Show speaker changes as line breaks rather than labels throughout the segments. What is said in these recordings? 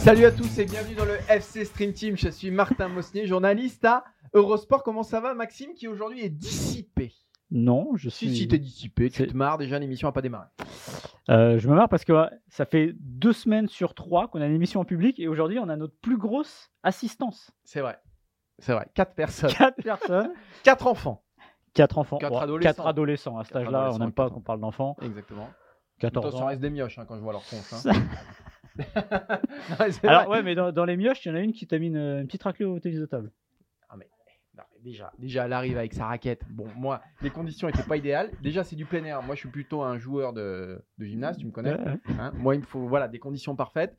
Salut à tous et bienvenue dans le FC Stream Team. Je suis Martin Mosnier, journaliste à Eurosport. Comment ça va, Maxime, qui aujourd'hui est dissipé?
Non, je
Si,
suis.
si, t'es dissipé, tu te marres déjà, l'émission n'a pas démarré.
Euh, je me marre parce que ouais, ça fait deux semaines sur trois qu'on a une émission en public et aujourd'hui on a notre plus grosse assistance.
C'est vrai. C'est vrai. Quatre personnes.
Quatre personnes,
Quatre enfants.
quatre enfants,
Quatre
Ouais,
adolescents.
quatre adolescents. À cet âge-là, on n'aime pas qu'on parle d'enfants.
Exactement.
14
Attention,
ans.
reste des mioches hein, quand je vois leur hein.
Alors ouais, mais dans, dans les mioches, il y en a une qui t'a mis une, une petite raclée au tennis de table.
Non, mais déjà, déjà, elle arrive avec sa raquette. Bon, moi, les conditions n'étaient pas idéales. Déjà, c'est du plein air. Moi, je suis plutôt un joueur de, de gymnase, tu me connais.
Ouais, ouais.
Hein, Moi, il me faut voilà, des conditions parfaites.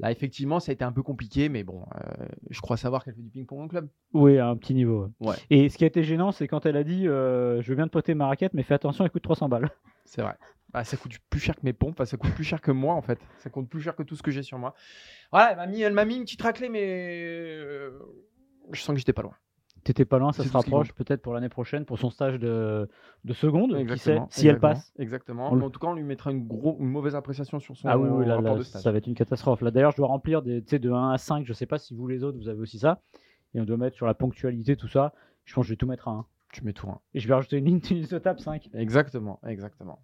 Là, effectivement, ça a été un peu compliqué, mais bon, euh, je crois savoir qu'elle fait du ping-pong au club.
Oui, à un petit niveau. ouais.
Ouais.
Et ce qui a été gênant, c'est quand elle a dit euh, Je viens de poter ma raquette, mais fais attention, elle coûte 300 balles.
C'est vrai. Bah, ça coûte plus cher que mes pompes, ça coûte plus cher que moi en fait. Ça coûte plus cher que tout ce que j'ai sur moi. Voilà, elle m'a mis, mis une petite raclée, mais euh, je sens que j'étais pas loin.
T'étais pas loin, ça se rapproche peut-être pour l'année prochaine, pour son stage de, de seconde, qui sait,
Exactement,
si elle
exactement,
passe.
Exactement. Mais en tout cas, on lui mettra une, gros, une mauvaise appréciation sur son
Ah oui, oui, là,
rapport
là,
de stage.
ça va être une catastrophe. Là, d'ailleurs, je dois remplir des, tu de 1 à 5. Je sais pas si vous, les autres, vous avez aussi ça. Et on doit mettre sur la ponctualité, tout ça. Je pense que je vais tout mettre à 1.
Tu mets tout. hein.
Et je vais rajouter une ligne de table 5.
Exactement, exactement.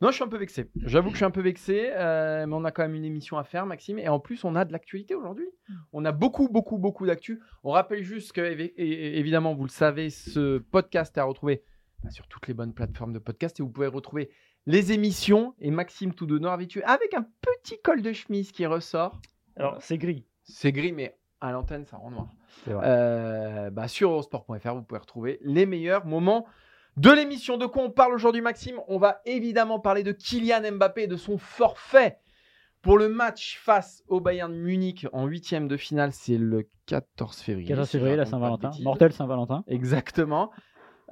Non, je suis un peu vexé. J'avoue que je suis un peu vexé, euh, mais on a quand même une émission à faire, Maxime. Et en plus, on a de l'actualité aujourd'hui. On a beaucoup, beaucoup, beaucoup d'actu. On rappelle juste que, évidemment, vous le savez, ce podcast est à retrouver bah, sur toutes les bonnes plateformes de podcast. Et vous pouvez retrouver les émissions et Maxime tout de noir habitué avec un petit col de chemise qui ressort.
Alors, c'est gris.
C'est gris, mais à l'antenne, ça rend noir.
C'est vrai.
Euh, bah, sur eurosport.fr, vous pouvez retrouver les meilleurs moments de l'émission. De quoi on parle aujourd'hui, Maxime? On va évidemment parler de Kylian Mbappé et de son forfait pour le match face au Bayern Munich en huitième de finale. C'est le 14 février.
14
si je
février, la Saint-Valentin. Mortel Saint-Valentin.
Exactement.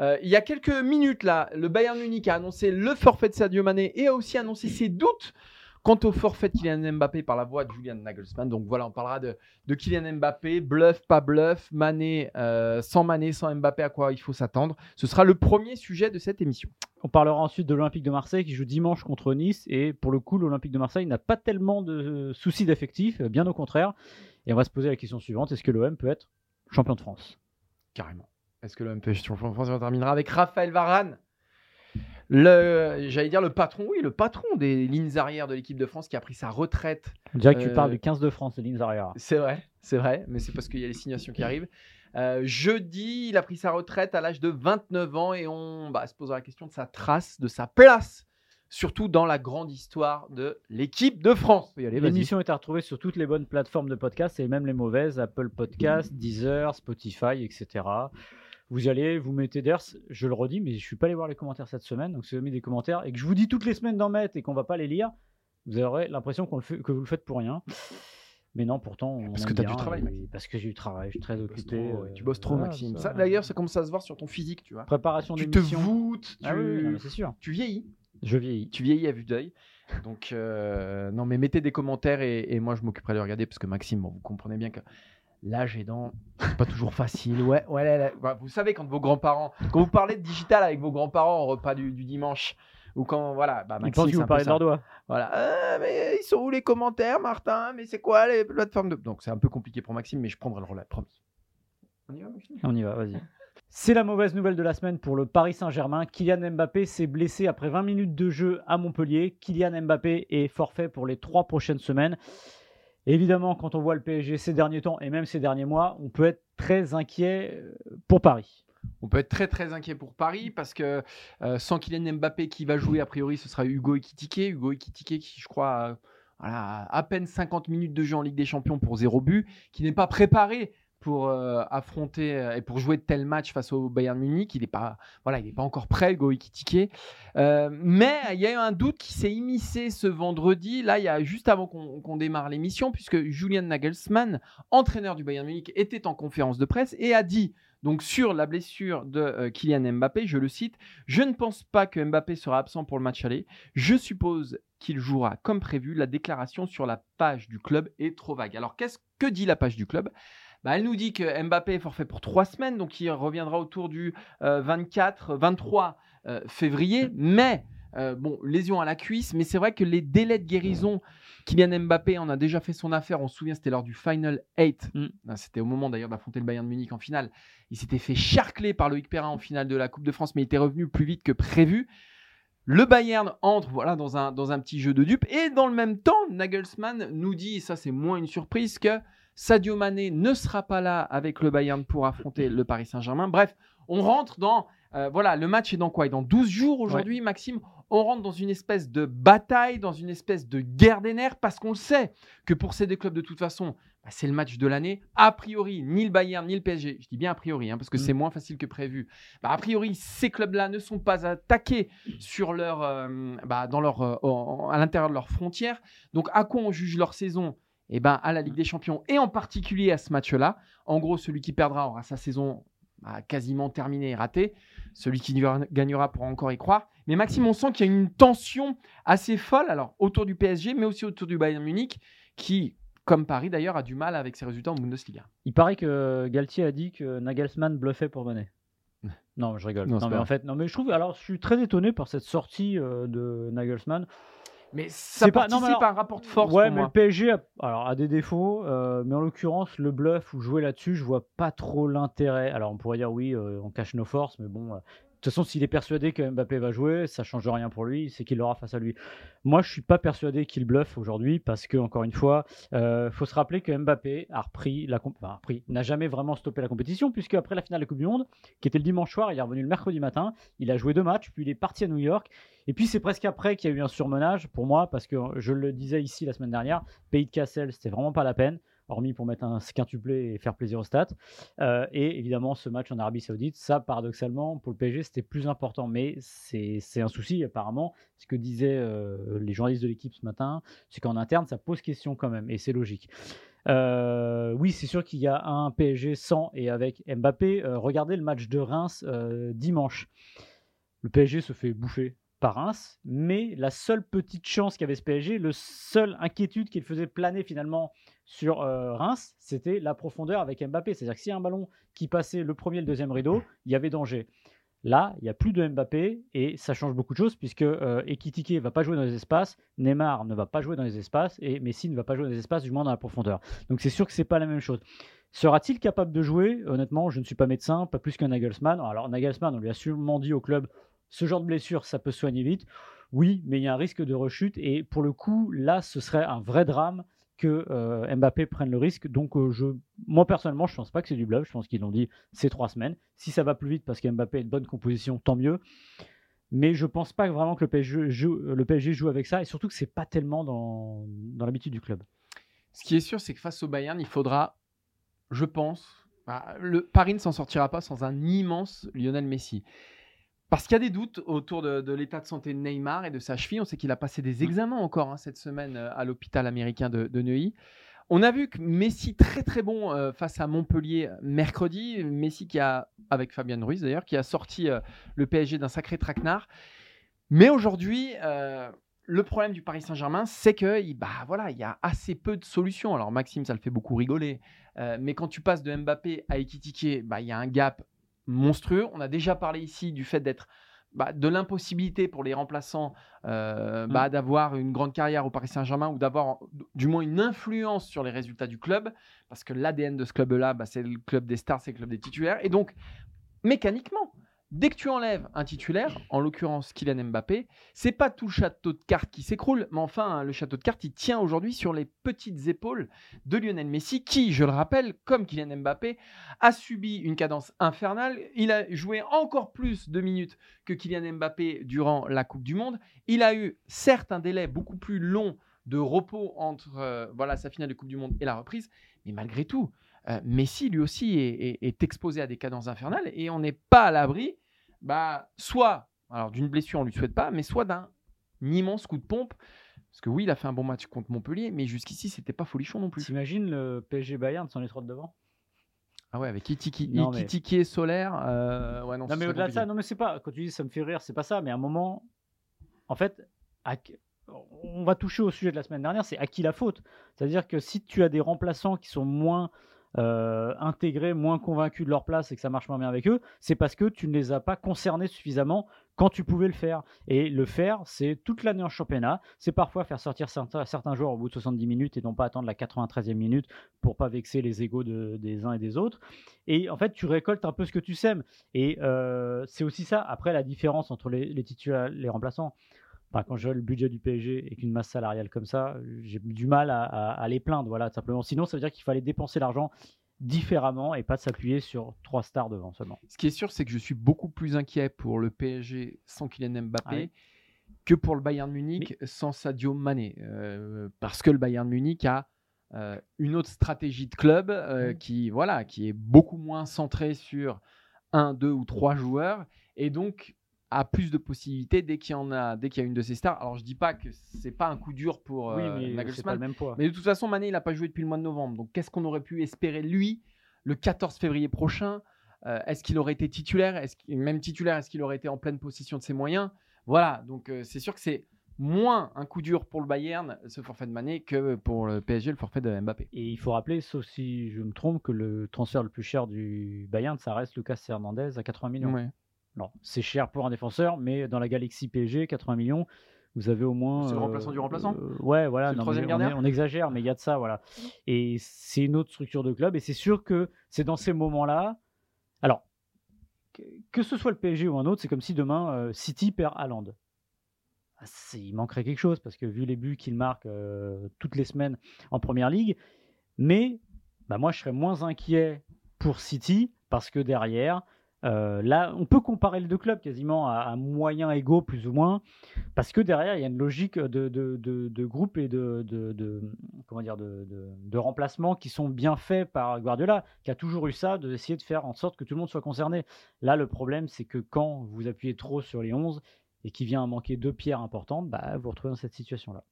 Euh, il y a quelques minutes là, le Bayern Munich a annoncé le forfait de Sadio Mané et a aussi annoncé ses doutes quant au forfait de Kylian Mbappé par la voix de Julian Nagelsmann. Donc voilà, on parlera de, de Kylian Mbappé, bluff, pas bluff, Mané, euh, sans Mané, sans Mbappé, à quoi il faut s'attendre. Ce sera le premier sujet de cette émission.
On parlera ensuite de l'Olympique de Marseille qui joue dimanche contre Nice. Et pour le coup, l'Olympique de Marseille n'a pas tellement de soucis d'effectifs, bien au contraire. Et on va se poser la question suivante est-ce que l'OM peut être champion de France?
Carrément. Est-ce que l'OM peut être champion de France? On terminera avec Raphaël Varane. Le, j'allais dire le patron, oui, le patron des lignes arrières de l'équipe de France qui a pris sa retraite
On dirait que tu
Euh,
parles du 15 de France, de lignes arrière.
C'est vrai, c'est vrai, mais c'est parce qu'il y a les signations qui arrivent. Euh, jeudi, il a pris sa retraite à l'âge de 29 ans et on bah, se posera la question de sa trace, de sa place, surtout dans la grande histoire de l'équipe de France.
L'émission est à retrouver sur toutes les bonnes plateformes de podcast et même les mauvaises, Apple Podcast, Deezer, Spotify, etc. Vous y allez, vous mettez d'ailleurs, je le redis, mais je suis pas allé voir les commentaires cette semaine, donc si vous avez mis des commentaires et que je vous dis toutes les semaines d'en mettre et qu'on va pas les lire, vous aurez l'impression qu'on le fait, que vous le faites pour rien. Mais non, pourtant, on
Parce que t'as
bien
du travail, Maxime.
Parce que j'ai du travail, je suis très
Tu bosses
occupé.
trop,
euh,
tu bosses trop,
voilà,
Maxime.
ça-
Ça, D'ailleurs, ça commence à se voir sur ton physique, tu vois.
préparation
Tu te
d'émission.
voûtes, tu,
Ah oui, c'est sûr.
tu vieillis.
Je vieillis.
Tu vieillis à vue d'œil. Donc, euh, non, mais mettez des commentaires et, et moi, je m'occuperai de les regarder parce que Maxime, bon, vous comprenez bien que l'âge aidant, c'est pas toujours facile. Ouais, ouais, là, là. Bah, vous savez, quand vos grands-parents, quand vous parlez de digital avec vos grands-parents au repas du, du dimanche, ou quand, voilà, bah,
Ils
Maxime,
pensent que
c'est
vous parlez de.
Voilà. Ah, mais ils sont où les commentaires, Martin? Mais c'est quoi les plateformes de. Donc, c'est un peu compliqué pour Maxime, mais je prendrai le relais, promis. On y va, Maxime?
On y va, vas-y. C'est la mauvaise nouvelle de la semaine pour le Paris Saint-Germain. Kylian Mbappé s'est blessé après 20 minutes de jeu à Montpellier. Kylian Mbappé est forfait pour les trois prochaines semaines. Évidemment, quand on voit le PSG ces derniers temps et même ces derniers mois, on peut être très inquiet euh, pour Paris.
On peut être très très inquiet pour Paris parce que euh, sans Kylian Mbappé qui va jouer, a priori, ce sera Hugo Ekitike. Hugo Ekitike qui, je crois, a à peine 50 minutes de jeu en Ligue des Champions pour zéro but, qui n'est pas préparé pour euh, affronter euh, et pour jouer de tels matchs face au Bayern Munich. Il n'est pas, voilà, pas encore prêt, le Goïki euh, mais il y a eu un doute qui s'est immiscé ce vendredi, là, il y a juste avant qu'on démarre l'émission, puisque Julian Nagelsmann, entraîneur du Bayern Munich, était en conférence de presse et a dit donc sur la blessure de Kylian Mbappé, je le cite, je ne pense pas que Mbappé sera absent pour le match aller. Je suppose qu'il jouera comme prévu. La déclaration sur la page du club est trop vague. Alors qu'est-ce que dit la page du club? Bah, elle nous dit que Mbappé est forfait pour trois semaines, donc il reviendra autour du 24, euh, 23 euh, février. Mais, euh, bon, lésion à la cuisse, mais c'est vrai que les délais de guérison, Kylian Mbappé en a déjà fait son affaire. On se souvient, c'était lors du Final 8. Mm. C'était au moment d'ailleurs d'affronter le Bayern de Munich en finale. Il s'était fait charcler par Loïc Perrin en finale de la Coupe de France, mais il était revenu plus vite que prévu. Le Bayern entre voilà, dans, un, dans un petit jeu de dupes. Et dans le même temps, Nagelsmann nous dit, et ça c'est moins une surprise, que Sadio Mané ne sera pas là avec le Bayern pour affronter le Paris Saint-Germain. Bref, on rentre dans. Euh, voilà, le match est dans quoi? Dans 12 jours aujourd'hui, Maxime on rentre dans une espèce de bataille, dans une espèce de guerre des nerfs, parce qu'on sait que pour ces deux clubs, de toute façon, bah, c'est le match de l'année. A priori, ni le Bayern, ni le PSG, je dis bien a priori, hein, parce que mm. c'est moins facile que prévu. Bah, a priori, ces clubs-là ne sont pas attaqués sur leur, euh, bah, dans leur, euh, à l'intérieur de leurs frontières. Donc, à quoi on juge leur saison? Eh ben, à la Ligue des Champions et en particulier à ce match-là. En gros, celui qui perdra aura sa saison bah, quasiment terminée et ratée. Celui qui gagnera pourra encore y croire. Mais Maxime, on sent qu'il y a une tension assez folle alors autour du PSG, mais aussi autour du Bayern Munich, qui, comme Paris d'ailleurs, a du mal avec ses résultats en Bundesliga.
Il paraît que Galtier a dit que Nagelsmann bluffait pour Monet. Non, je rigole. Non, mais en fait, non, mais je trouve. Alors, je suis très étonné par cette sortie euh, de Nagelsmann.
Mais ça participe pas, non, un rapport de force.
Ouais,
mais
le PSG a, alors, a des défauts, euh, mais en l'occurrence, le bluff ou jouer là-dessus, je vois pas trop l'intérêt. Alors on pourrait dire oui, euh, on cache nos forces, mais bon, de toute façon, s'il est persuadé que Mbappé va jouer, ça change rien pour lui, c'est qu'il l'aura face à lui. Moi, je suis pas persuadé qu'il bluffe aujourd'hui parce que, encore une fois, euh, faut se rappeler que Mbappé a repris la n'a jamais vraiment stoppé la compétition puisque après la finale de la Coupe du Monde, qui était le dimanche soir, il est revenu le mercredi matin, il a joué deux matchs, puis il est parti à New York. Et puis c'est presque après qu'il y a eu un surmenage pour moi parce que je le disais ici la semaine dernière, Pays de Cassel, c'était vraiment pas la peine hormis pour mettre un quintuplé et faire plaisir aux stats. Euh, et évidemment, ce match en Arabie Saoudite, ça, paradoxalement, pour le PSG, c'était plus important. Mais c'est un souci, apparemment. Ce que disaient euh, les journalistes de l'équipe ce matin, c'est qu'en interne, ça pose question quand même. Et c'est logique. Euh, oui, c'est sûr qu'il y a un PSG sans et avec Mbappé. regardez le match de Reims dimanche. Le PSG se fait bouffer par Reims, mais la seule petite chance qu'avait ce PSG, le seule inquiétude qu'il faisait planer finalement sur euh, Reims, c'était la profondeur avec Mbappé. C'est-à-dire que a un ballon qui passait le premier et le deuxième rideau, il y avait danger. Là, il n'y a plus de Mbappé et ça change beaucoup de choses puisque euh, Ekitike ne va pas jouer dans les espaces, Neymar ne va pas jouer dans les espaces et Messi ne va pas jouer dans les espaces, du moins dans la profondeur. Donc c'est sûr que c'est pas la même chose. Sera-t-il capable de jouer? Honnêtement, je ne suis pas médecin, pas plus qu'un Nagelsmann. Alors Nagelsmann, on lui a sûrement dit au club, ce genre de blessure, ça peut soigner vite. Oui, mais il y a un risque de rechute et pour le coup, là, ce serait un vrai drame que euh, Mbappé prenne le risque. Donc, euh, je, moi personnellement, je pense pas que c'est du bluff. Je pense qu'ils l'ont dit ces trois semaines. Si ça va plus vite parce qu'Mbappé a une bonne composition, tant mieux. Mais je pense pas vraiment que le PSG joue, avec ça et surtout que c'est pas tellement dans, dans l'habitude du club.
Ce qui est sûr, c'est que face au Bayern, il faudra, je pense, bah, le Paris ne s'en sortira pas sans un immense Lionel Messi. Parce qu'il y a des doutes autour de, l'état de santé de Neymar et de sa cheville. On sait qu'il a passé des mmh. examens encore hein, cette semaine euh, à l'hôpital américain de, Neuilly. On a vu que Messi très très bon euh, face à Montpellier mercredi. Messi qui a, avec Fabien Ruiz d'ailleurs, qui a sorti euh, le PSG d'un sacré traquenard. Mais aujourd'hui, le problème du Paris Saint-Germain, c'est que bah, voilà, il y a assez peu de solutions. Alors Maxime, ça le fait beaucoup rigoler. mais quand tu passes de Mbappé à Ekitike, bah, il y a un gap monstrueux. On a déjà parlé ici du fait d'être bah, de l'impossibilité pour les remplaçants euh, bah, mm. d'avoir une grande carrière au Paris Saint-Germain ou d'avoir du moins une influence sur les résultats du club, parce que l'ADN de ce club-là, bah, c'est le club des stars, c'est le club des titulaires. Et donc, mécaniquement, Dès que tu enlèves un titulaire, en l'occurrence Kylian Mbappé, c'est pas tout le château de cartes qui s'écroule, mais enfin le château de cartes il tient aujourd'hui sur les petites épaules de Lionel Messi, qui, je le rappelle, comme Kylian Mbappé, a subi une cadence infernale. Il a joué encore plus de minutes que Kylian Mbappé durant la Coupe du Monde. Il a eu certes un délai beaucoup plus long de repos entre euh, sa finale de Coupe du Monde et la reprise. Mais malgré tout, euh, Messi lui aussi est, est- est exposé à des cadences infernales et on n'est pas à l'abri, bah, soit alors d'une blessure, on lui souhaite pas, mais soit d'un immense coup de pompe. Parce que oui, il a fait un bon match contre Montpellier, mais jusqu'ici, c'était pas folichon non plus.
T'imagines le PSG Bayern sans les trois de devant?
Ah ouais, avec Itiki,
Non, mais-
Ikitiki et Solaire. euh, ouais, non,
mais
serait
au-delà de ça, non, mais c'est pas. Quand tu dis ça me fait rire, c'est pas ça. Mais à un moment, en fait, à- on va toucher au sujet de la semaine dernière c'est à qui la faute? C'est-à-dire que si tu as des remplaçants qui sont moins euh, intégrés, moins convaincus de leur place et que ça marche moins bien avec eux, c'est parce que tu ne les as pas concernés suffisamment quand tu pouvais le faire. Et le faire, c'est toute l'année en championnat. C'est parfois faire sortir certains, joueurs au bout de 70 minutes et non pas attendre la 93e minute pour pas vexer les égaux de- des uns et des autres. Et en fait, tu récoltes un peu ce que tu sèmes. Et euh, c'est aussi ça. Après, la différence entre les, les titulaires, les remplaçants. Enfin, quand je vois le budget du PSG et qu'une masse salariale comme ça, j'ai du mal à, à- à les plaindre. Voilà, simplement. Sinon, ça veut dire qu'il fallait dépenser l'argent différemment et pas s'appuyer sur trois stars devant seulement.
Ce qui est sûr, c'est que je suis beaucoup plus inquiet pour le PSG sans Kylian Mbappé
Ah oui.
que pour le Bayern Munich sans Sadio Mané. Euh, parce que le Bayern Munich a euh, une autre stratégie de club euh, qui, voilà, qui est beaucoup moins centrée sur un, deux ou trois joueurs et donc a plus de possibilités dès qu'il y en a, dès qu'il y a une de ces stars. Alors je dis pas que c'est pas un coup dur pour
oui,
euh,
mais c'est pas
Nagelsmann,
le même poids.
mais de toute façon, Mané, il n'a pas joué depuis le mois de novembre. Donc, qu'est-ce qu'on aurait pu espérer lui le 14 février prochain? Euh, Est-ce qu'il aurait été titulaire? Est-ce qu'il- Même titulaire, est-ce qu'il aurait été en pleine possession de ses moyens? Voilà. Donc, euh, c'est sûr que c'est moins un coup dur pour le Bayern, ce forfait de Mané, que pour le PSG, le forfait de Mbappé.
Et il faut rappeler, sauf si je me trompe, que le transfert le plus cher du Bayern, ça reste Lucas Hernandez à 80 millions.
Ouais.
C'est cher pour un défenseur, mais dans la galaxie PSG, 80 millions, vous avez au moins.
C'est le remplaçant du remplaçant
euh, Ouais, voilà. Non,
troisième
on, est- on exagère, mais il y a de ça, voilà. Et c'est une autre structure de club, et c'est sûr que c'est dans ces moments-là. Alors, que, ce soit le PSG ou un autre, c'est comme si demain euh, City perd Haaland. Ah, Il manquerait quelque chose, parce que vu les buts qu'il marque euh, toutes les semaines en première ligue, mais bah, moi je serais moins inquiet pour City, parce que derrière. Euh, là, on peut comparer les deux clubs quasiment à, à moyens égaux, plus ou moins, parce que derrière, il y a une logique de, de, de- de groupe et de, de, de- comment dire, de, de, de remplacement qui sont bien faits par Guardiola, qui a toujours eu ça, d'essayer de faire en sorte que tout le monde soit concerné. Là, le problème, c'est que quand vous appuyez trop sur les 11 et qu'il vient à manquer deux pierres importantes, bah, vous vous retrouvez dans cette situation-là.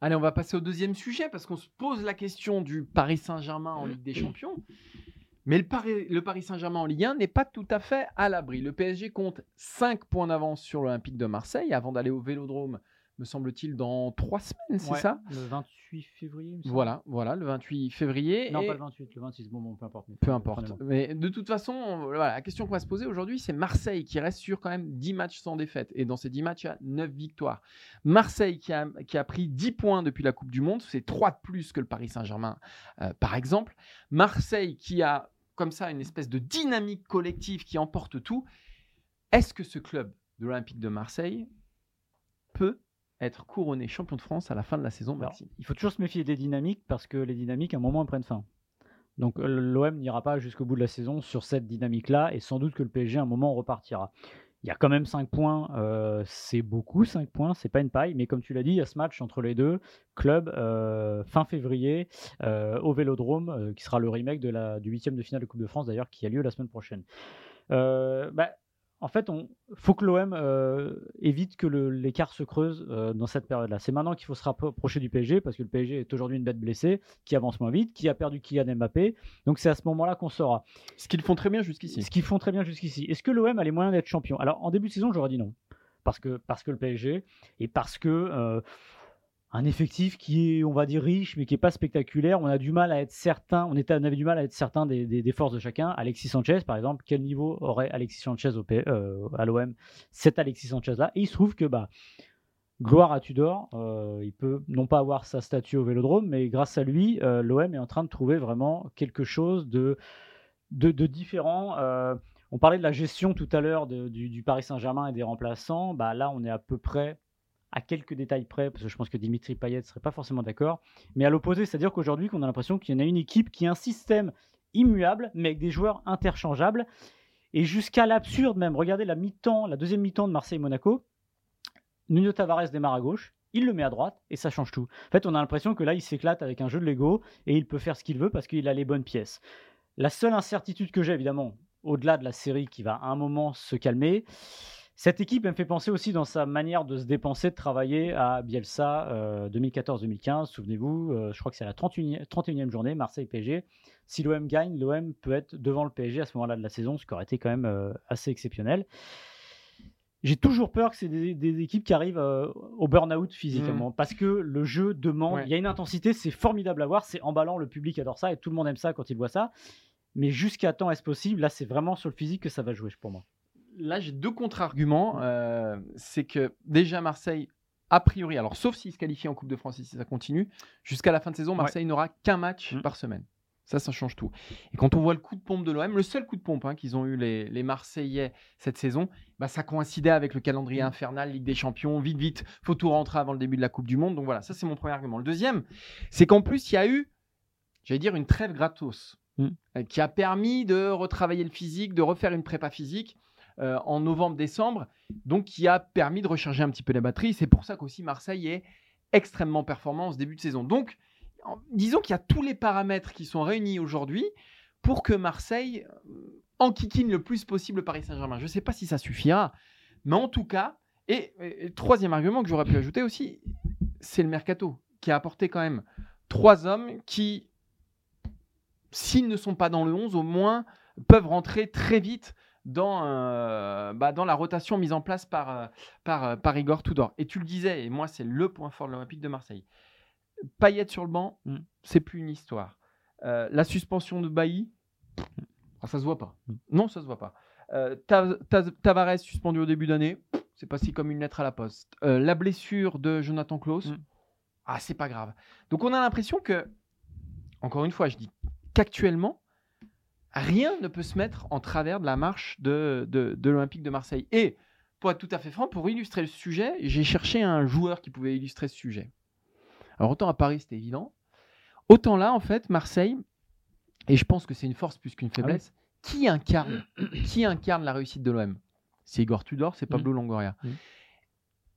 Allez, on va passer au deuxième sujet parce qu'on se pose la question du Paris Saint-Germain en Ligue des Champions. Mais le Paris, le Paris Saint-Germain en Ligue 1 n'est pas tout à fait à l'abri. Le PSG compte 5 points d'avance sur l'Olympique de Marseille avant d'aller au Vélodrome, me semble-t-il, dans 3 semaines, c'est
Ouais,
ça?
Le 28 février.
Voilà, voilà, le 28 février.
Non,
Et-
pas le 28, le 26, bon, bon peu importe.
Peu importe. Mais de toute façon, on- voilà, la question qu'on va se poser aujourd'hui, c'est Marseille qui reste sur quand même 10 matchs sans défaite. Et dans ces 10 matchs, il y a 9 victoires. Marseille qui a, qui a pris 10 points depuis la Coupe du Monde, c'est 3 de plus que le Paris Saint-Germain, euh, par exemple. Marseille qui a comme ça une espèce de dynamique collective qui emporte tout. Est-ce que ce club de l'Olympique de Marseille peut être couronné champion de France à la fin de la saison, Maxime?
il faut toujours se méfier des dynamiques parce que les dynamiques, à un moment, elles prennent fin. Donc euh, l'OM n'ira pas jusqu'au bout de la saison sur cette dynamique-là et sans doute que le PSG, à un moment, repartira. Il y a quand même 5 points, euh, c'est beaucoup 5 points, c'est pas une paille, mais comme tu l'as dit, il y a ce match entre les deux, club euh, fin février euh, au Vélodrome, qui sera le remake de la, du huitième de finale de Coupe de France d'ailleurs, qui a lieu la semaine prochaine. Bah, en fait, il faut que l'OM euh, évite que l'écart se creuse euh, dans cette période-là. C'est maintenant qu'il faut se rapprocher du PSG parce que le PSG est aujourd'hui une bête blessée, qui avance moins vite, qui a perdu Kylian Mbappé. Donc c'est à ce moment-là qu'on saura.
Ce qu'ils font très bien jusqu'ici.
Ce qu'ils font très bien jusqu'ici. Est-ce que l'OM a les moyens d'être champion? Alors en début de saison, j'aurais dit non. Parce que, parce que le PSG et parce que euh, un effectif qui est, on va dire, riche, mais qui n'est pas spectaculaire. On a du mal à être certain, on, avait du mal à être certain des, des- forces de chacun. Alexis Sanchez, par exemple, quel niveau aurait Alexis Sanchez au P- euh, à l'OM Cet Alexis Sanchez-là? Et il se trouve que, bah, gloire à Tudor, euh, il peut non pas avoir sa statue au vélodrome, mais grâce à lui, euh, l'OM est en train de trouver vraiment quelque chose de, de, différent. On parlait de la gestion tout à l'heure du, du Paris Saint-Germain et des remplaçants. Bah, là, on est à peu près à quelques détails près, parce que je pense que Dimitri Payet ne serait pas forcément d'accord. Mais à l'opposé, c'est-à-dire qu'aujourd'hui, qu'on a l'impression qu'il y en a une équipe qui a un système immuable, mais avec des joueurs interchangeables. Et jusqu'à l'absurde même, regardez la mi-temps, la deuxième mi-temps de Marseille-Monaco. Nuno Tavares démarre à gauche, il le met à droite et ça change tout. En fait, on a l'impression que là, il s'éclate avec un jeu de Lego et il peut faire ce qu'il veut parce qu'il a les bonnes pièces. La seule incertitude que j'ai, évidemment, au-delà de la série qui va à un moment se calmer, cette équipe elle me fait penser aussi dans sa manière de se dépenser, de travailler à Bielsa 2014-2015. Souvenez-vous, euh, je crois que c'est la 31e, 31e journée, Marseille-PSG. Si l'OM gagne, l'OM peut être devant le PSG à ce moment-là de la saison, ce qui aurait été quand même euh, assez exceptionnel. J'ai toujours peur que c'est des, équipes qui arrivent euh, au burn-out physiquement, parce que le jeu demande, il y a une intensité, c'est formidable à voir, c'est emballant, le public adore ça et tout le monde aime ça quand il voit ça. Mais jusqu'à temps est-ce possible? Là, c'est vraiment sur le physique que ça va jouer pour moi.
Là, j'ai deux contre-arguments. Euh, c'est que déjà Marseille, a priori, alors sauf s'il se qualifie en Coupe de France si ça continue, jusqu'à la fin de saison, Marseille n'aura qu'un match mm. par semaine. Ça, ça change tout. Et quand on voit le coup de pompe de l'OM, le seul coup de pompe hein, qu'ils ont eu les, Marseillais cette saison, bah, ça coïncidait avec le calendrier mm. infernal, Ligue des Champions, vite, vite, faut tout rentrer avant le début de la Coupe du Monde. Donc voilà, ça c'est mon premier argument. Le deuxième, c'est qu'en plus, il y a eu, j'allais dire, une trêve gratos mm. euh, qui a permis de retravailler le physique, de refaire une prépa physique. Euh, en novembre-décembre, donc qui a permis de recharger un petit peu la batterie. C'est pour ça qu'aussi Marseille est extrêmement performant en ce début de saison. Donc, disons qu'il y a tous les paramètres qui sont réunis aujourd'hui pour que Marseille euh, enquiquine le plus possible Paris Saint-Germain. Je ne sais pas si ça suffira, mais en tout cas, et, troisième argument que j'aurais pu ajouter aussi, c'est le mercato qui a apporté quand même trois hommes qui, s'ils ne sont pas dans le 11, au moins peuvent rentrer très vite dans, euh, bah, dans la rotation mise en place par, euh, par, par Igor Tudor. Et tu le disais, et moi c'est le point fort de l'Olympique de Marseille. Payet sur le banc, mm. c'est plus une histoire. Euh, la suspension de Bailly, ah, ça se voit pas. Mm. Non, ça se voit pas. Euh, Tavares suspendu au début d'année, c'est passé comme une lettre à la poste. Euh, la blessure de Jonathan Klaus, mm. ah c'est pas grave. Donc on a l'impression que, encore une fois, je dis qu'actuellement, rien ne peut se mettre en travers de la marche de, de, de l'Olympique de Marseille. Et pour être tout à fait franc, pour illustrer le sujet, j'ai cherché un joueur qui pouvait illustrer ce sujet. Alors autant à Paris, c'était évident. Autant là, en fait, Marseille, et je pense que c'est une force plus qu'une ah faiblesse, qui, incarne, qui incarne la réussite de l'OM C'est Igor Tudor, c'est Pablo mm. Longoria. Mm.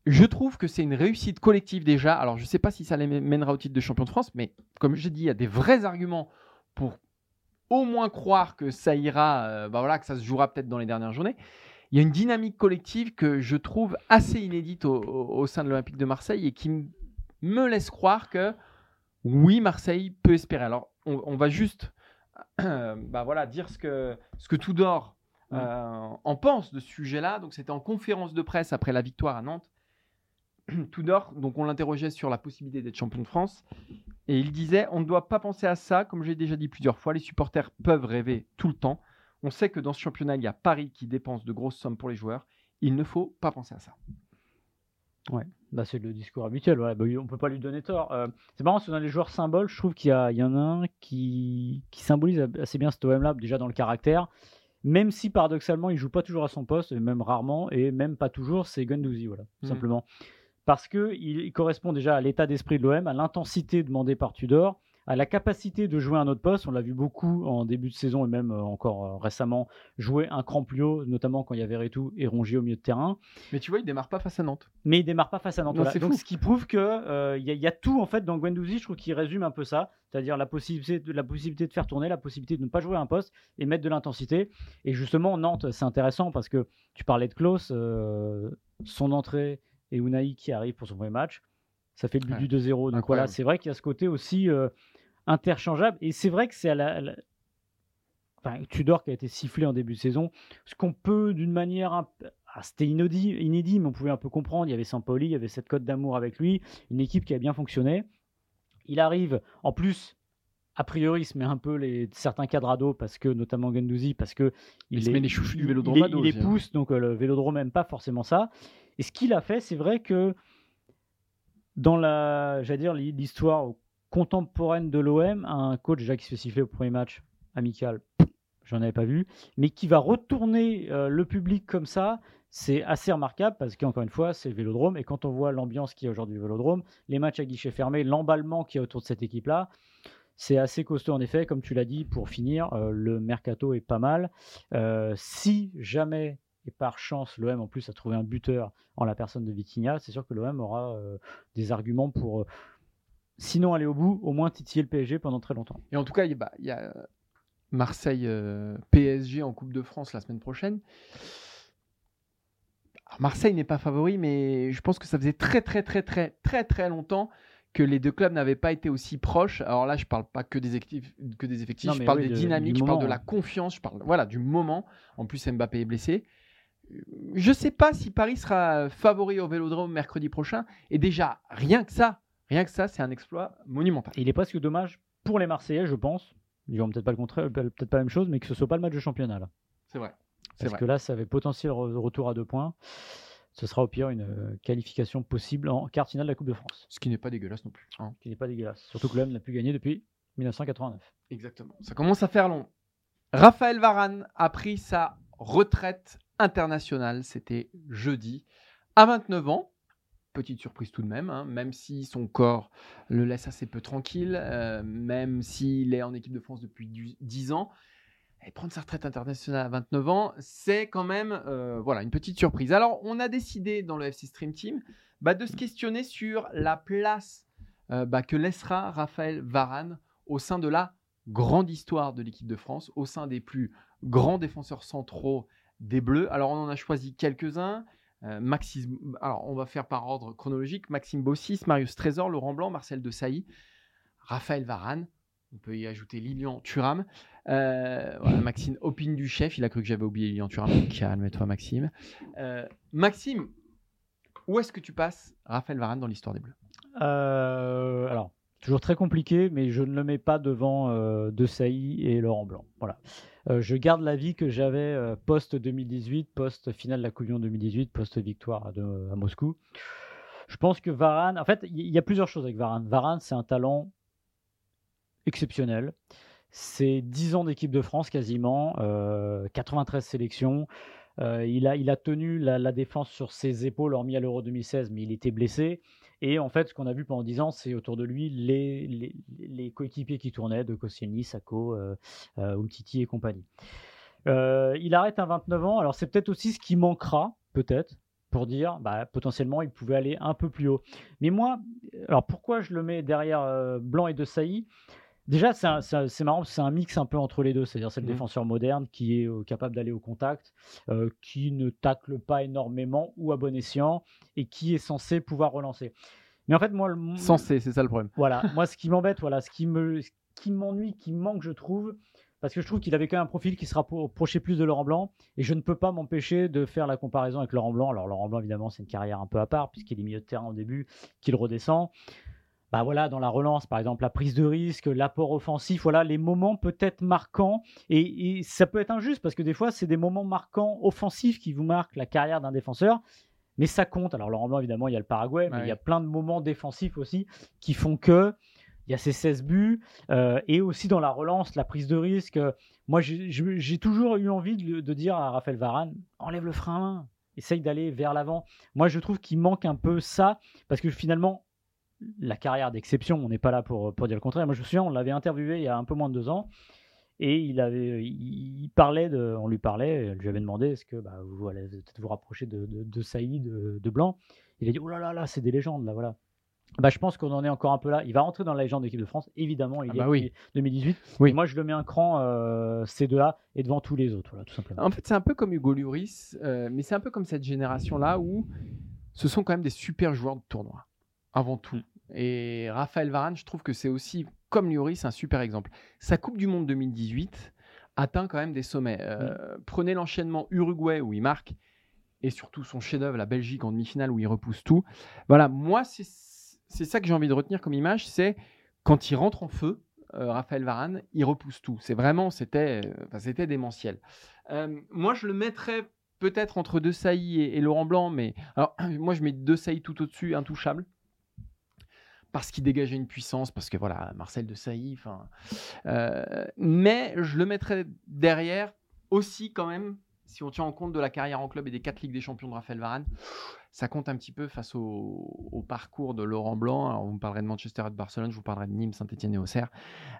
Je trouve que c'est une réussite collective déjà. Alors, je ne sais pas si ça les mènera au titre de champion de France, mais comme j'ai dit, il y a des vrais arguments pour au moins croire que ça ira, euh, bah voilà, que ça se jouera peut-être dans les dernières journées. Il y a une dynamique collective que je trouve assez inédite au, au sein de l'Olympique de Marseille et qui me laisse croire que oui, Marseille peut espérer. Alors, on, va juste bah voilà, dire ce que, ce que Tudor euh, en pense de ce sujet-là. Donc, c'était en conférence de presse après la victoire à Nantes. Tudor, donc on l'interrogeait sur la possibilité d'être champion de France. Et il disait On ne doit pas penser à ça, comme j'ai déjà dit plusieurs fois. Les supporters peuvent rêver tout le temps. On sait que dans ce championnat, il y a Paris qui dépense de grosses sommes pour les joueurs. Il ne faut pas penser à ça.
Ouais, bah c'est le discours habituel. Ouais. Bah, on peut pas lui donner tort. Euh, c'est marrant, dans les joueurs symboles, je trouve qu'il y, y, en a un qui, qui symbolise assez bien cet OM là, déjà dans le caractère. Même si paradoxalement, il joue pas toujours à son poste, et même rarement, et même pas toujours, c'est Gunduzi, voilà, mmh. simplement. Parce que il correspond déjà à l'état d'esprit de l'OM, à l'intensité demandée par Tudor à la capacité de jouer un autre poste. On l'a vu beaucoup en début de saison et même euh, encore euh, récemment jouer un cran plus haut, notamment quand il y avait Retou et Rongier au milieu de terrain.
Mais tu vois, il démarre pas face à Nantes.
Mais il démarre pas face à Nantes. Donc ce qui prouve que euh, il y, a tout en fait dans Guendouzi, je trouve qu'il résume un peu ça, c'est-à-dire la possibilité, de, la possibilité de faire tourner, la possibilité de ne pas jouer un poste et mettre de l'intensité. Et justement, Nantes, c'est intéressant parce que tu parlais de Klaus, son entrée et Unai qui arrive pour son premier match ça fait le but du 2-0. Donc voilà, c'est vrai qu'il y a ce côté aussi interchangeable. Et c'est vrai que c'est à la, Enfin, Tudor qui a été sifflé en début de saison, ce qu'on peut d'une manière ah, c'était inédit, inédit, mais on pouvait un peu comprendre. Il y avait Sampoli, il y avait cette cote d'amour avec lui, une équipe qui a bien fonctionné. Il arrive, en plus, a priori, il se met un peu les, certains cadres parce que, notamment Gendouzi, parce que
il, met les chouchous du vélodrome
il, les hein. pousse, donc euh, le vélodrome n'aime pas forcément ça. Et ce qu'il a fait, c'est vrai que dans la, j'allais dire, l'histoire contemporaine de l'OM, un coach déjà qui se fait siffler au premier match amical, j'en avais pas vu, mais qui va retourner euh, le public comme ça, c'est assez remarquable parce qu'encore une fois, c'est le vélodrome. Et quand on voit l'ambiance qui est aujourd'hui au vélodrome, les matchs à guichet fermé, l'emballement qui est autour de cette équipe-là, c'est assez costaud en effet. Comme tu l'as dit, pour finir, euh, le mercato est pas mal. Euh, si jamais et par chance l'OM en plus a trouvé un buteur en la personne de Vitinha, c'est sûr que l'OM aura euh, des arguments pour, euh, sinon aller au bout, au moins titiller le PSG pendant très longtemps.
Et en tout cas, il y a, bah, il y a, euh, Marseille euh, PSG en Coupe de France la semaine prochaine. Alors, Marseille n'est pas favori, mais je pense que ça faisait très très très très très très longtemps que les deux clubs n'avaient pas été aussi proches. Alors là, je parle pas que des effectifs, que des effectifs
Non,
je parle
oui,
des
de-
dynamiques, je parle de la confiance, je parle voilà du moment. En plus, Mbappé est blessé. Je ne sais pas si Paris sera favori au Vélodrome mercredi prochain. Et déjà, rien que ça, rien que ça, c'est un exploit monumental.
Et il est presque dommage pour les Marseillais, je pense. Ils diront peut-être pas le contraire, peut-être pas la même chose, mais que ce soit pas le match de championnat. là.
C'est vrai.
Parce
vrai.
que là, ça avait potentiel re- retour à deux points. Ce sera au pire une euh, qualification possible en quart finale de la Coupe de France,
Ce qui n'est pas dégueulasse non plus. hein.
qui n'est pas dégueulasse. Surtout que l'OM n'a plus gagné depuis 1989.
Exactement. Ça commence à faire long. Raphaël Varane a pris sa retraite internationale. C'était jeudi. À 29 ans. Petite surprise tout de même, hein, même si son corps le laisse assez peu tranquille, euh, même s'il est en équipe de France depuis du- 10 ans. Et prendre sa retraite internationale à 29 ans, c'est quand même euh, voilà, une petite surprise. Alors, on a décidé dans le FC Stream Team bah, de se questionner sur la place euh, bah, que laissera Raphaël Varane au sein de la grande histoire de l'équipe de France, au sein des plus grands défenseurs centraux des Bleus. Alors, on en a choisi quelques-uns. Euh, Maxime, alors, on va faire par ordre chronologique. Maxime Bossis, Marius Trésor, Laurent Blanc, Marcel Desailly, Raphaël Varane. On peut y ajouter Lilian Thuram. Euh, Maxime, opine du chef. Il a cru que j'avais oublié Lilian Thuram. Calme-toi, Maxime. Euh, Maxime, où est-ce que tu passes Raphaël Varane dans l'histoire des Bleus?
Euh, alors, toujours très compliqué, mais je ne le mets pas devant euh, De Sailly et Laurent Blanc. Voilà. Euh, je garde l'avis que j'avais euh, post-2018, post-finale de la Coupe du Monde 2018, post-victoire à, Moscou. Je pense que Varane, en fait, il y, y a plusieurs choses avec Varane. Varane, c'est un talent exceptionnel. C'est 10 ans d'équipe de France quasiment, euh, 93 sélections. Euh, il, a, tenu la, défense sur ses épaules, hormis à l'Euro 2016, mais il était blessé. Et en fait, ce qu'on a vu pendant 10 ans, c'est autour de lui les, coéquipiers qui tournaient, de Koscielny, Sako, euh, euh, et compagnie. Euh, il arrête à 29 ans. Alors, c'est peut-être aussi ce qui manquera, peut-être, pour dire bah, potentiellement il pouvait aller un peu plus haut. Mais moi, alors pourquoi je le mets derrière Blanc et De Sailly? Déjà, c'est marrant, c'est un mix un peu entre les deux. C'est-à-dire, c'est le
Mhm.
défenseur moderne qui est euh, capable d'aller au contact, euh, qui ne tacle pas énormément ou à bon escient, et qui est censé pouvoir relancer. Mais en fait, moi, le-
Censé, c'est ça le problème.
voilà, moi ce qui m'embête, voilà, ce qui me, ce qui m'ennuie, qui manque, je trouve, parce que je trouve qu'il avait quand même un profil qui se rapprochait plus de Laurent Blanc, et je ne peux pas m'empêcher de faire la comparaison avec Laurent Blanc. Alors Laurent Blanc, évidemment, c'est une carrière un peu à part, puisqu'il est milieu de terrain au début, qu'il redescend. Bah voilà, dans la relance, par exemple, la prise de risque, l'apport offensif, voilà, les moments peut-être marquants, et, et ça peut être injuste, parce que des fois, c'est des moments marquants offensifs qui vous marquent la carrière d'un défenseur, mais ça compte. Alors Laurent Blanc, évidemment, il y a le Paraguay, mais
Ouais.
il y a plein de moments défensifs aussi qui font que il y a ces 16 buts, euh, et aussi dans la relance, la prise de risque. euh, Moi, j'ai- toujours eu envie de, de dire à Raphaël Varane, enlève le frein à main, essaye d'aller vers l'avant. Moi, je trouve qu'il manque un peu ça, parce que finalement, la carrière d'exception, on n'est pas là pour, pour dire le contraire. Moi, je me souviens, on l'avait interviewé il y a un peu moins de deux ans, et il avait, il, il parlait de, on lui parlait, je lui avais demandé, est-ce que bah, vous allez peut-être vous rapprocher de, de, de Saïd, de, de Blanc? Il a dit, oh là là là, c'est des légendes là, voilà. Bah, je pense qu'on en est encore un peu là. Il va rentrer dans la légende de l'équipe de France, évidemment. Il
Ah
est
bah oui.
depuis 2018.
Oui.
Et moi, je le mets un cran, euh, ces deux-là, et devant tous les autres, voilà, tout simplement.
En fait, c'est un peu comme Hugo Lloris, euh, mais c'est un peu comme cette génération-là où ce sont quand même des super joueurs de tournoi, avant tout. Et Raphaël Varane, je trouve que c'est aussi, comme Lloris, un super exemple. Sa Coupe du Monde 2018 atteint quand même des sommets. Euh, Prenez l'enchaînement Uruguay où il marque, et surtout son chef-d'œuvre, la Belgique en demi-finale où il repousse tout. Voilà, moi, c'est ça que j'ai envie de retenir comme image, c'est quand il rentre en feu, euh, Raphaël Varane, il repousse tout. C'est vraiment, c'était euh, démentiel. Euh, moi, je le mettrais peut-être entre De Sailly et, et Laurent Blanc, mais alors moi, je mets De Sailly tout au-dessus, intouchable. Parce qu'il dégageait une puissance, parce que voilà, Marcel De Sailly, euh, mais je le mettrais derrière aussi, quand même, si on tient en compte de la carrière en club et des quatre Ligues des Champions de Raphaël Varane. ça compte un petit peu face au, parcours de Laurent Blanc. Alors, vous me parlerez de Manchester et de Barcelone, je vous parlerai de Nîmes, Saint-Etienne et Auxerre.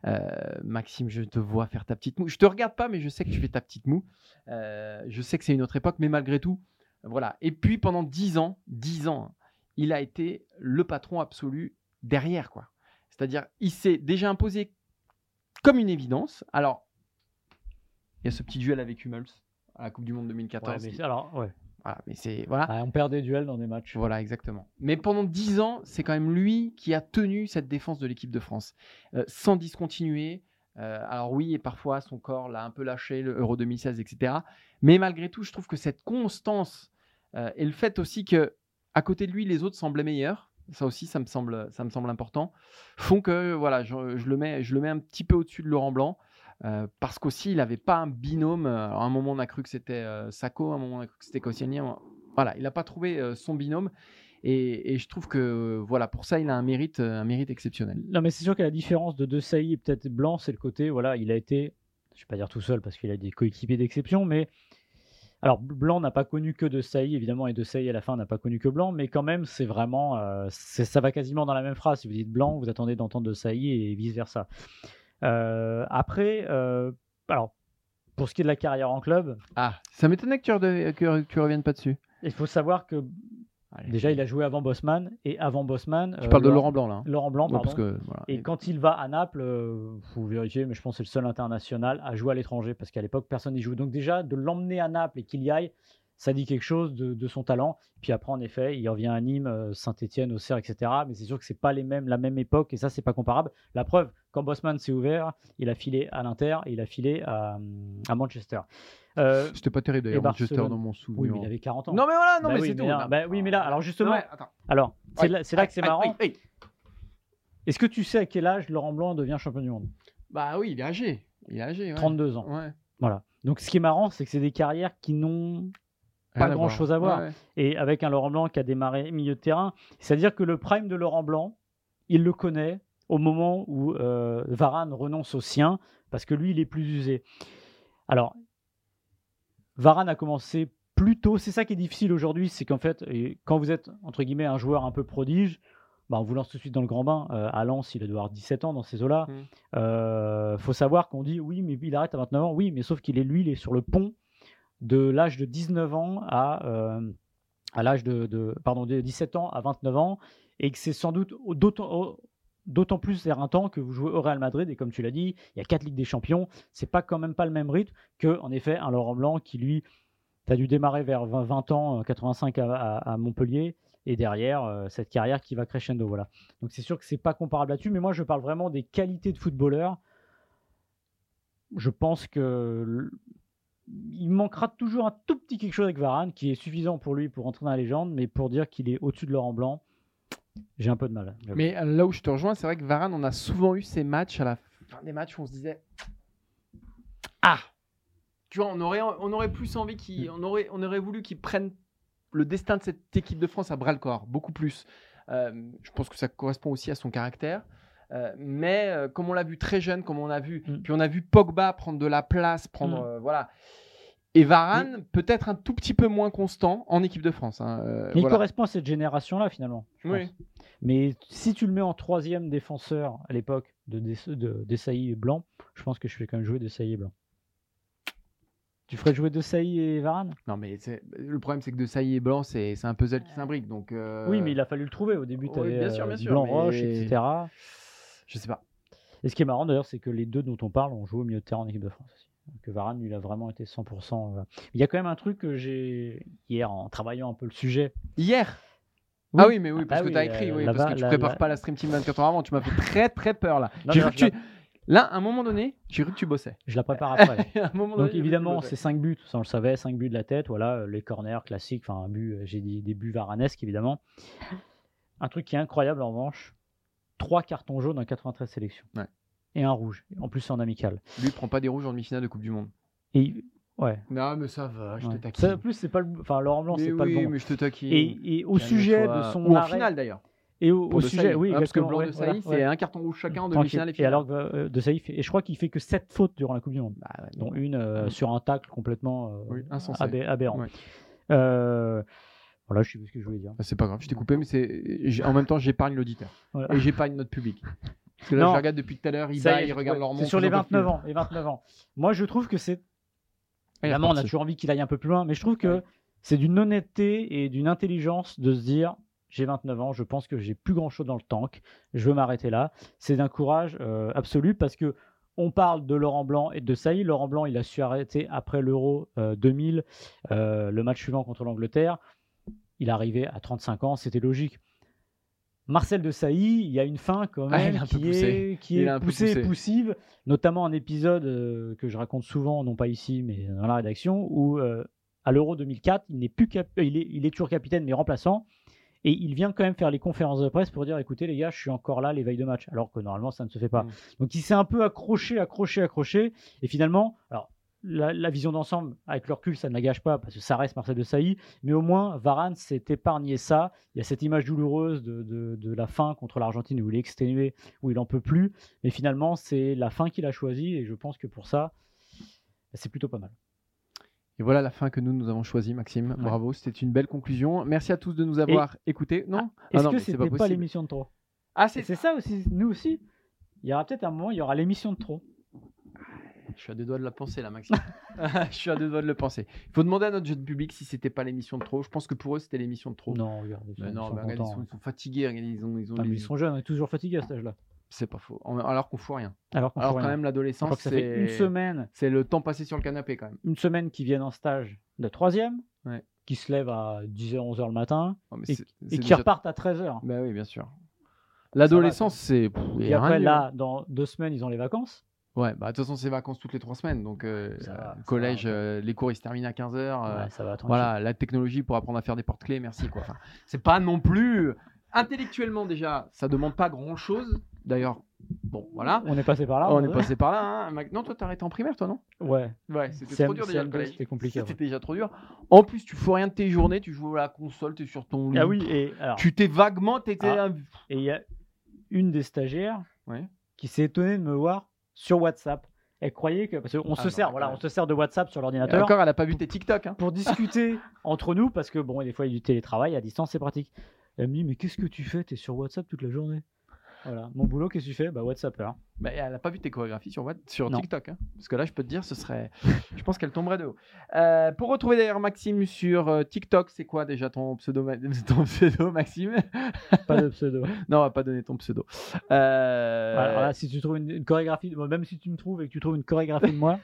Euh, Maxime, je te vois faire ta petite moue. Je te regarde pas, mais je sais que tu fais ta petite moue. Euh, je sais que c'est une autre époque, mais malgré tout, voilà. Et puis pendant 10 ans, 10 ans, il a été le patron absolu derrière, quoi. C'est-à-dire, il s'est déjà imposé comme une évidence. Alors, il y a ce petit duel avec Hummels à la Coupe du Monde
Ouais,
2014.
mais alors, ouais.
Voilà, mais c'est voilà.
Ah, on perd des duels dans des matchs.
Voilà, exactement. Mais pendant 10 ans, c'est quand même lui qui a tenu cette défense de l'équipe de France, euh, sans discontinuer. Euh, alors oui, et parfois son corps l'a un peu lâché, le Euro 2016, etc. Mais malgré tout, je trouve que cette constance euh, et le fait aussi que à côté de lui, les autres semblaient meilleurs. Ça aussi, ça me semble, ça me semble important. Font que voilà, je, le mets, je le mets un petit peu au-dessus de Laurent Blanc. euh, parce qu'aussi, il n'avait pas un binôme. Alors, à un moment, on a cru que c'était euh, Sacco, à un moment, on a cru que c'était Koscielny. Voilà, il n'a pas trouvé euh, son binôme. Et, je trouve que euh, voilà, pour ça, il a un mérite, euh, un mérite exceptionnel.
Non, mais c'est sûr que la différence de De Sailly et peut-être Blanc, c'est le côté, voilà, il a été, je ne vais pas dire tout seul parce qu'il a des coéquipiers d'exception, mais alors Blanc n'a pas connu que De Sailly, évidemment, et De Sailly à la fin n'a pas connu que Blanc, mais quand même, c'est vraiment, euh, ça va quasiment dans la même phrase. Si vous dites Blanc, vous attendez d'entendre De Sailly et vice versa. Euh, après, euh, alors pour ce qui est de la carrière en club,
Ah, ça m'étonnait que que tu reviennes pas dessus.
il faut savoir que
Allez.
déjà il a joué avant Bosman et avant Bosman.
Tu
euh,
parles de Laurent Blanc là. hein.
Laurent Blanc,
Ouais,
pardon.
parce que, voilà.
Et quand il va à Naples, euh, faut vérifier, mais je pense que c'est le seul international à jouer à l'étranger parce qu'à l'époque personne n'y joue. Donc déjà de l'emmener à Naples et qu'il y aille, ça dit quelque chose de, de son talent. Puis après en effet, il revient à Nîmes, euh, Saint-Étienne, Auxerre, etc. Mais c'est sûr que c'est pas les mêmes, la même époque et ça c'est pas comparable. La preuve, quand Bosman s'est ouvert, il a filé à l'Inter, et il a filé à, à Manchester. Euh,
C'était pas terrible d'ailleurs, Manchester dans mon
oui,
souvenir.
mais il avait 40 ans.
Non mais voilà, non
Bah
mais
oui,
c'est tout.
là- bah oui, mais là, alors justement-
Ouais.
Alors, c'est là, que c'est marrant. Est-ce que tu sais à quel âge Laurent Blanc devient champion du monde?
Bah oui, il est âgé. Il est âgé. ouais.
32 ans.
Ouais.
Voilà. Donc ce qui est marrant, c'est que c'est des carrières qui n'ont Pas
Rien
grand-chose à voir.
Ouais, ouais.
et avec un Laurent Blanc qui a démarré milieu de terrain. C'est-à-dire que le prime de Laurent Blanc, il le connaît au moment où euh, Varane renonce au sien, parce que lui, il est plus usé. Alors, Varane a commencé plus tôt. C'est ça qui est difficile aujourd'hui, c'est qu'en fait, quand vous êtes, entre guillemets, un joueur un peu prodige, bah, on vous lance tout de suite dans le grand bain. Euh, à Lens, il doit avoir 17 ans dans ces eaux-là.
Mm.
Euh, faut savoir qu'on dit, oui, mais il arrête à 29 ans. Oui, mais sauf qu'il est, lui, il est sur le pont de l'âge de 19 ans à, euh, à l'âge de, de- pardon, de 17 ans à 29 ans, et que c'est sans doute au- d'autant au- d'autant plus temps que vous jouez au Real Madrid, et comme tu l'as dit, il y a quatre Ligues des Champions, c'est pas quand même pas le même rythme que, en effet, un Laurent Blanc qui, lui, a dû démarrer vers 20, 20 ans, euh, 85 à, à- à Montpellier, et derrière, euh, cette carrière qui va crescendo. Voilà. Donc c'est sûr que c'est pas comparable là-dessus, mais moi je parle vraiment des qualités de footballeur. Je pense que il manquera toujours un tout petit quelque chose avec Varane qui est suffisant pour lui pour entrer dans la légende, mais pour dire qu'il est au-dessus de Laurent Blanc, j'ai un peu de mal.
Mais euh, là où je te rejoins, c'est vrai que Varane, on a souvent eu ces matchs à la fin des matchs où on se disait Ah Tu vois, on aurait, on aurait plus envie qu'il. On aurait, on aurait voulu qu'il prenne le destin de cette équipe de France à bras le corps, beaucoup plus. Euh, je pense que ça correspond aussi à son caractère. Euh, mais euh, comme on l'a vu très jeune, comme on a vu,
Mm.
puis on a vu Pogba prendre de la place, prendre
Mm.
euh, voilà. Et Varane peut-être un tout petit peu moins constant en équipe de France. hein, euh,
Mais il
voilà.
correspond à cette génération-là finalement. je
Oui.
pense. Mais si tu le mets en troisième défenseur à l'époque de, de Desailly et Blanc, je pense que je fais quand même jouer Desailly et Blanc. Tu ferais jouer Desailly et Varane?
Non, mais le problème, c'est que de Sailly et Blanc, c'est c'est un puzzle qui s'imbrique. Donc, euh,
Oui, mais il a fallu le trouver au début.
oui,
Tu avais
bien sûr, bien sûr,
Blanc
mais-
Roche, etc.
Je sais pas.
Et ce qui est marrant d'ailleurs, c'est que les deux dont on parle ont joué au milieu de terrain en équipe de France aussi. Que Varane, il a vraiment été 100%. euh. Il y a quand même un truc que j'ai hier en travaillant un peu le sujet.
Hier?
Oui.
Ah oui, mais oui,
Ah
parce
bah
que tu as écrit,
euh,
oui, parce que tu
là-
prépares
là-
pas la Stream Team 24 heures avant. Tu m'as fait très, très peur là.
Non,
tu... Là, à un moment donné, j'ai cru que tu bossais.
Je la prépare après.
à un moment donné,
Donc évidemment, c'est 5 buts, ça on le savait, 5 buts de la tête, voilà, euh, les corners classiques, enfin un but, euh, j'ai dit des buts varanesques évidemment. Un truc qui est incroyable en revanche, 3 cartons jaunes en 93 sélections.
Ouais.
Et un rouge, en plus c'est en amical.
Lui, il prend pas des rouges en demi-finale de Coupe du Monde.
Et ouais.
Non, mais ça va, je
ouais.
te
Ça, en
taquine.
plus c'est pas le enfin Laurent Blanc, c'est pas le bon.
mais je te taquine.
Et, et au sujet de son
Ou en
arrêt
finale d'ailleurs.
et au, sujet, oui,
Ah, parce que Blanc
ouais,
de
voilà, ouais.
c'est un carton rouge chacun en demi-finale et
Et
finale.
alors que euh, de fait- et je crois qu'il fait que 7 fautes durant la Coupe du Monde,
Bah, ouais,
dont une euh,
Mm.
sur un tacle complètement euh,
Oui,
aberrant. Euh, Voilà, je sais plus ce que je voulais dire.
Bah, c'est pas grave, je t'ai coupé, mais c'est en même temps, j'épargne l'auditeur.
Voilà.
Et j'épargne notre public. Parce que là,
Non.
je regarde depuis tout à l'heure, ils baillent, ils regardent
ouais,
leur montre.
C'est sur les
j'en peux
29
plus.
ans. Les 29 ans. Moi, je trouve que c'est.
Ah,
Évidemment, on a toujours envie qu'il aille un peu plus loin, mais je trouve que c'est d'une honnêteté et d'une intelligence de se dire j'ai 29 ans, je pense que j'ai plus grand chose dans le tank, je veux m'arrêter là. C'est d'un courage euh, absolu parce que on parle de Laurent Blanc et de Saïd. Laurent Blanc, il a su arrêter après l'Euro euh, 2000, euh, le match suivant contre l'Angleterre. Il arrivé à 35 ans, c'était logique. Marcel de Sailly, il y a une fin quand
Ah, il
même qui est, qui est poussée et
poussé.
poussive, notamment un épisode euh, que je raconte souvent, non pas ici, mais dans la rédaction, où euh, à l'Euro 2004, il n'est plus cap- il, est, il est toujours capitaine mais remplaçant, et il vient quand même faire les conférences de presse pour dire écoutez les gars, je suis encore là les veilles de match, alors que normalement ça ne se fait pas.
Mm.
Donc il s'est un peu accroché, accroché, accroché, et finalement, alors la, la vision d'ensemble, avec le recul, ça ne la gâche pas, parce que ça reste Marcel de Sailly, mais au moins, Varane s'est épargné ça. Il y a cette image douloureuse de, de- de la fin contre l'Argentine où il est exténué, où il en peut plus, mais finalement, c'est la fin qu'il a choisie, et je pense que pour ça, c'est plutôt pas mal.
Et voilà la fin que nous, nous avons choisie, Maxime.
Ouais.
Bravo, c'était une belle conclusion. Merci à tous de nous avoir écoutés. Non? Ah
Est-ce
non,
que c'était pas,
possible.
l'émission de trop?
Ah, c'est
ça aussi, nous aussi. Il y aura peut-être un moment, il y aura l'émission de trop.
Je suis à deux doigts de la penser là, Maxime. je suis à deux doigts de le penser. Il faut demander à notre jeune public si c'était pas l'émission de trop. Je pense que pour eux, c'était l'émission de trop.
Non, regarde, ils sont, ils
non,
sont
regarde, ils, sont, ils sont fatigués. regarde, ils ont, ils ont
Ah, mais
les-
ils sont jeunes, on est toujours fatigués à cet âge-là.
C'est pas faux. Alors qu'on fout rien.
Alors, qu'on
Alors quand
rien.
même, l'adolescence,
fait une
c'est
semaine
c'est le temps passé sur le canapé quand même.
une semaine qui viennent en stage de troisième,
Ouais.
qui se lèvent à 10h, 11h le matin,
Oh,
et,
c'est-
et
c'est
qui
déjà-
repartent à 13h.
Bah oui, bien sûr. L'adolescence, c'est.
Et
rien
après, là, dans deux semaines, ils ont les vacances.
Ouais, bah de toute façon, c'est vacances toutes les trois semaines. Donc, euh,
Ça va,
euh,
ça
collège,
va.
euh, les cours ils se terminent à 15h.
Ouais, ça va,
voilà, la technologie pour apprendre à faire des porte-clés, merci. quoi. Enfin, c'est pas non plus. Intellectuellement, déjà, ça demande pas grand-chose. D'ailleurs, bon, voilà.
On est passé par là.
on est
vrai.
passé par là. Hein. Non, toi, t'as arrêté en primaire, toi, non?
Ouais.
Ouais, c'était trop dur déjà. le
CM2,
collège.
c'était compliqué,
C'était déjà trop dur. En plus, tu fous rien de tes journées, tu joues à la console, tu es sur ton lit.
Ah oui, et alors,
Tu t'es vaguement, t'étais.
Ah. et il y a une des stagiaires
Ouais.
qui s'est étonnée de me voir sur WhatsApp. Elle croyait que parce qu'on
Ah
se
non,
sert, voilà, on se sert de WhatsApp sur
Et
l'ordinateur
encore, elle a pas vu tes TikTok. Hein.
pour discuter entre nous parce que bon, des fois il y a du télétravail à distance, c'est pratique. Elle me dit mais qu'est-ce que tu fais? T'es sur WhatsApp toute la journée. Voilà, mon boulot, qu'est-ce que tu fais? Bah WhatsApp.
Bah, elle a pas vu tes chorégraphies sur, What- sur
Non.
TikTok. hein. Parce que là, je peux te dire, ce serait. je pense qu'elle tomberait de haut. Euh, pour retrouver d'ailleurs Maxime sur euh, TikTok, c'est quoi déjà ton pseudo, Ma- ton pseudo Maxime?
Pas de pseudo.
Non, on va pas donner ton pseudo. Euh,
Alors là, si tu trouves une, une chorégraphie, même si tu me trouves et que tu trouves une chorégraphie de moi,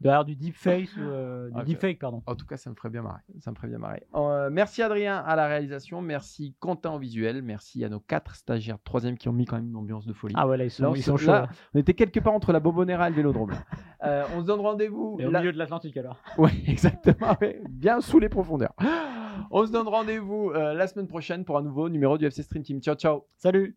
d'ailleurs du deepfake, ou, euh, du
Ok.
deepfake, pardon.
En tout cas, ça me ferait bien marrer. Ça me ferait bien marrer. Merci Adrien à la réalisation. Merci Quentin au visuel. Merci à nos quatre stagiaires troisième qui ont mis quand même une ambiance de folie.
Ah ouais, là ils sont,
Là, on
ils sont chauds.
là, on était quelque part entre la Bobonera et le Vélodrome. Euh, on se donne rendez-vous.
Et au milieu de l'Atlantique alors.
Oui, exactement. ouais. Bien sous les profondeurs. On se donne rendez-vous euh, la semaine prochaine pour un nouveau numéro du FC Stream Team. Ciao, ciao.
Salut